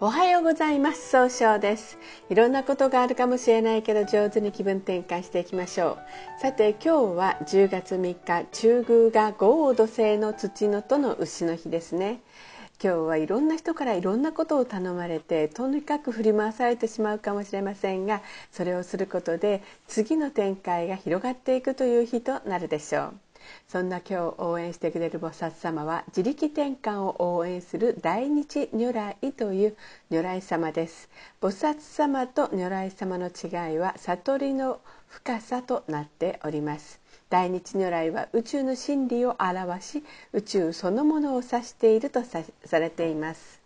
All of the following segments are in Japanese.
おはようございます。総称です。いろんなことがあるかもしれないけど上手に気分転換していきましょう。さて今日は10月3日中宮が豪土星の土のとの牛の日ですね。今日はいろんな人からいろんなことを頼まれてとにかく振り回されてしまうかもしれませんがそれをすることで次の展開が広がっていくという日となるでしょう。そんな今日応援してくれる菩薩様は自力転換を応援する大日如来という如来様です。菩薩様と如来様の違いは悟りの深さとなっております。大日如来は宇宙の真理を表し宇宙そのものを指しているとされています。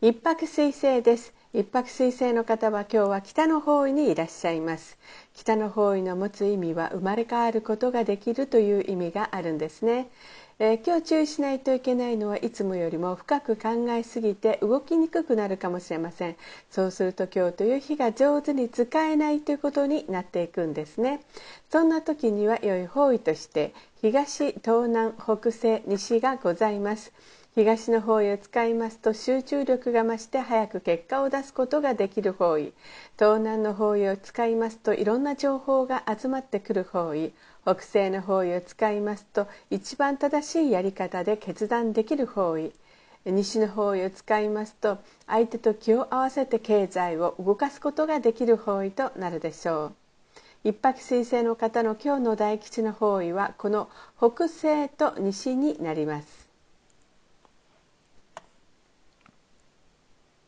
一泊水星です。一泊水星の方は今日は北の方位にいらっしゃいます。北の方位の持つ意味は生まれ変わることができるという意味があるんですね、えー、今日注意しないといけないのはいつもよりも深く考えすぎて動きにくくなるかもしれません。そうすると今日という日が上手に使えないということになっていくんですね。そんな時には良い方位として東東南北西西がございます。東の方位を使いますと集中力が増して早く結果を出すことができる方位。東南の方位を使いますといろんな情報が集まってくる方位。北西の方位を使いますと一番正しいやり方で決断できる方位。西の方位を使いますと相手と気を合わせて経済を動かすことができる方位となるでしょう。一泊水星の方の今日の大吉の方位はこの北西と西になります。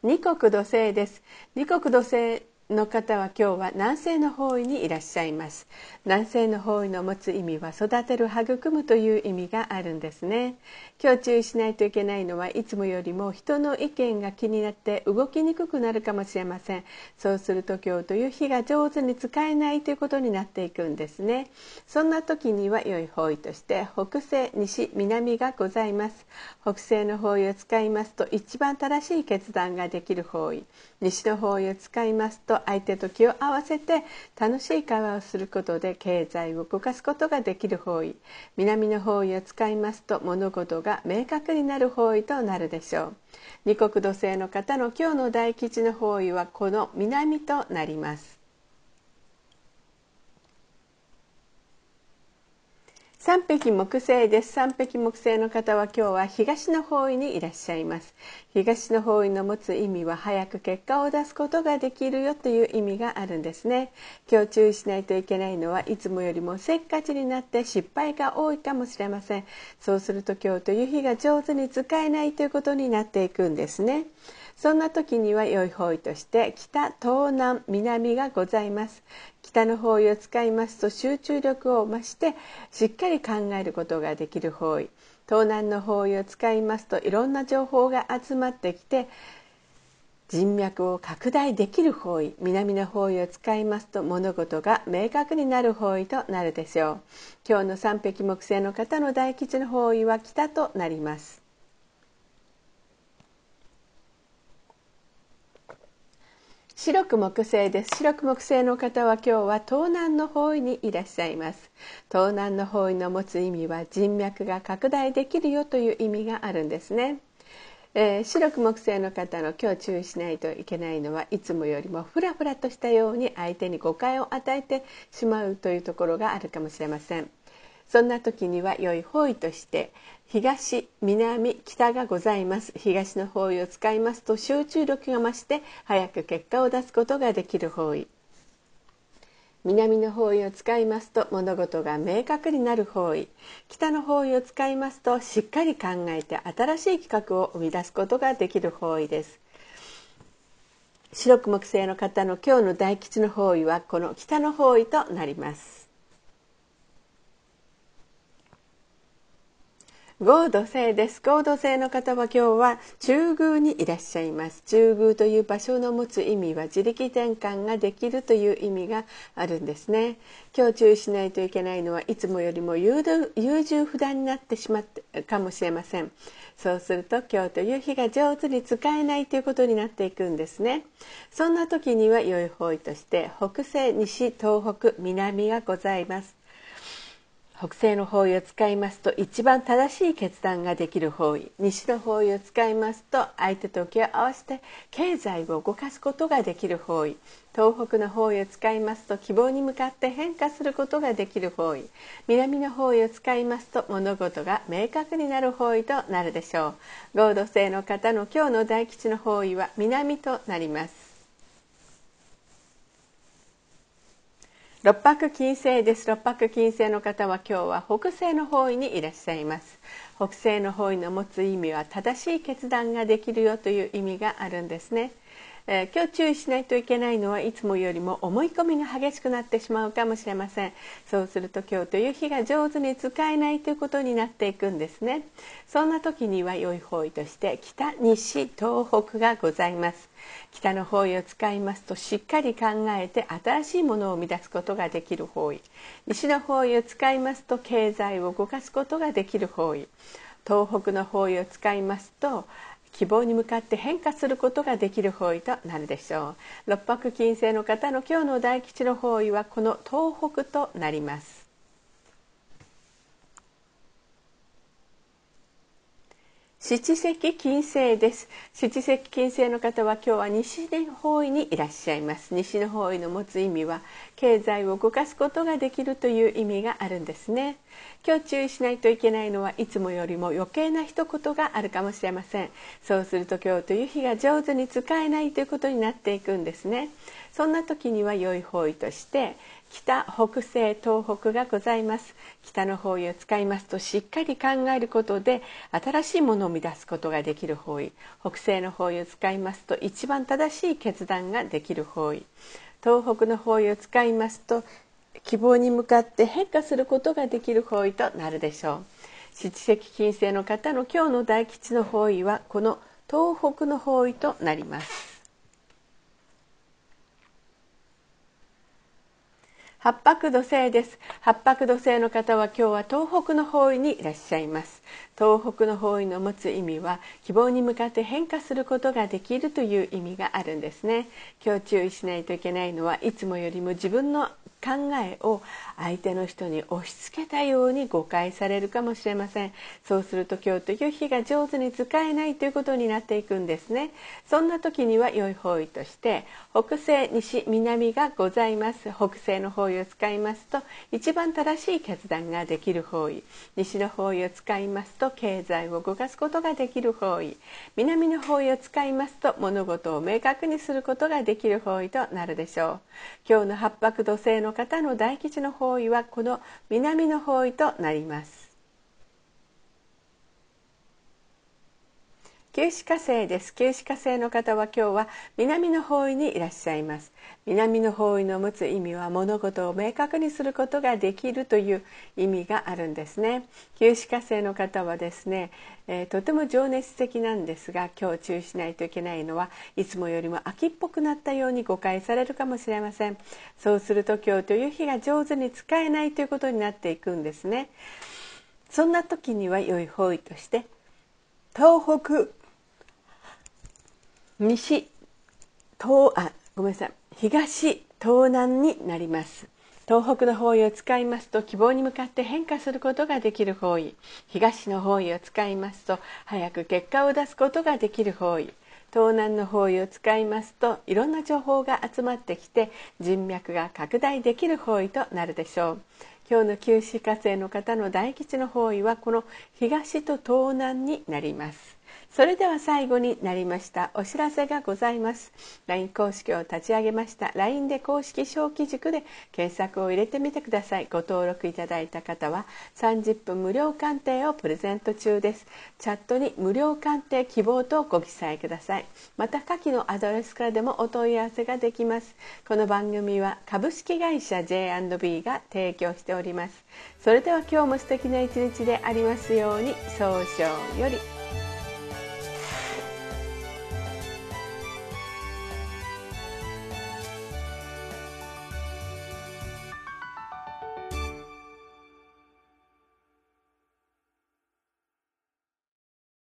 二国土星です。二国土星の方は今日は南西の方位にいらっしゃいます。南西の方位の持つ意味は育てる育むという意味があるんですね。今日注意しないといけないのはいつもよりも人の意見が気になって動きにくくなるかもしれません。そうすると今日という日が上手に使えないということになっていくんですね。そんな時には良い方位として北西西南がございます。北西の方位を使いますと一番正しい決断ができる方位。西の方位を使いますとと相手と気を合わせて楽しい会話をすることで経済を動かすことができる方位。南の方位を使いますと物事が明確になる方位となるでしょう。二国土星の方の今日の大吉の方位はこの南となります。三匹木星です。三匹木星の方は今日は東の方位にいらっしゃいます。東の方位の持つ意味は早く結果を出すことができるよという意味があるんですね。今日注意しないといけないのはいつもよりもせっかちになって失敗が多いかもしれません。そうすると今日という日が上手に使えないということになっていくんですね。そんな時には良い方位として北東南南がございます。北の方位を使いますと集中力を増してしっかり考えることができる方位。東南の方位を使いますといろんな情報が集まってきて人脈を拡大できる方位。南の方位を使いますと物事が明確になる方位となるでしょう。今日の三匹木星の方の大吉の方位は北となります。白く木星です。白く木星の方は今日は東南の方位にいらっしゃいます。東南の方位の持つ意味は人脈が拡大できるよという意味があるんですね。えー、白く木星の方の今日注意しないといけないのはいつもよりもフラフラとしたように相手に誤解を与えてしまうというところがあるかもしれません。そんな時には良い方位として東南北がございます。東の方位を使いますと集中力が増して早く結果を出すことができる方位。南の方位を使いますと物事が明確になる方位。北の方位を使いますとしっかり考えて新しい企画を生み出すことができる方位です。白く木星の方の今日の大吉の方位はこの北の方位となります。合土星です。合土星の方は今日は中宮にいらっしゃいます。中宮という場所の持つ意味は自力転換ができるという意味があるんですね。今日注意しないといけないのはいつもよりも優柔不断になってしまったかもしれません。そうすると今日という日が上手に使えないということになっていくんですね。そんな時には良い方位として北西西東北南がございます。北西の方位を使いますと一番正しい決断ができる方位西の方位を使いますと相手と気を合わせて経済を動かすことができる方位東北の方位を使いますと希望に向かって変化することができる方位南の方位を使いますと物事が明確になる方位となるでしょう。合同性の方の今日の大吉の方位は南となります。六白金星です。六白金星の方は今日は北西の方位にいらっしゃいます。北西の方位の持つ意味は正しい決断ができるよという意味があるんですね。えー、今日注意しないといけないのはいつもよりも思い込みが激しくなってしまうかもしれません。そうすると今日という日が上手に使えないということになっていくんですね。そんな時には良い方位として北西東北がございます。北の方位を使いますとしっかり考えて新しいものを生み出すことができる方位。西の方位を使いますと経済を動かすことができる方位。東北の方位を使いますと希望に向かって変化することができる方位となるでしょう。六白金星の方の今日の大吉の方位はこの東北となります。七石金星です。七石金星の方は今日は西の方位にいらっしゃいます。西の方位の持つ意味は経済を動かすことができるという意味があるんですね。今日注意しないといけないのはいつもよりも余計な一言があるかもしれません。そうすると今日という日が上手に使えないということになっていくんですねそんな時には良い方位として北北西東北がございます。北の方位を使いますとしっかり考えることで新しいものを生み出すことができる方位北西の方位を使いますと一番正しい決断ができる方位東北の方位を使いますと希望に向かって変化することができる方位となるでしょう。七石金星の方の今日の大吉の方位はこの東北の方位となります。八白土星です。八白土星の方は今日は東北の方位にいらっしゃいます。東北の方位の持つ意味は希望に向かって変化することができるという意味があるんですね。今日注意しないといけないのはいつもよりも自分の考えを相手の人に押し付けたように誤解されるかもしれません。そうすると今日という日が上手に使えないということになっていくんですね。そんな時には良い方位として北西西南がございます。北西の方位を使いますと一番正しい決断ができる方位。西の方位を使いますと経済を動かすことができる方位。南の方位を使いますと物事を明確にすることができる方位となるでしょう。今日の八白土星の方の大吉の方位はこの南の方位となります。九死火星です九死火星の方は今日は南の方位にいらっしゃいます。南の方位の持つ意味は物事を明確にすることができるという意味があるんですね。九死火星の方はですね、えー、とても情熱的なんですが今日注意しないといけないのはいつもよりも秋っぽくなったように誤解されるかもしれません。そうすると今日という日が上手に使えないということになっていくんですね。そんな時には良い方位として東北西東あごめんなさい。東東南になります。東北の方位を使いますと希望に向かって変化することができる方位。東の方位を使いますと早く結果を出すことができる方位。東南の方位を使いますといろんな情報が集まってきて人脈が拡大できる方位となるでしょう。今日の九死火星の方の大吉の方位はこの東と東南になります。それでは最後になりましたお知らせがございます。LINE 公式を立ち上げました LINE で公式小規塾で検索を入れてみてください。ご登録いただいた方は30分無料鑑定をプレゼント中です。チャットに無料鑑定希望とご記載ください。また下記のアドレスからでもお問い合わせができます。この番組は株式会社 J&B が提供しております。それでは今日も素敵な一日でありますように早々より。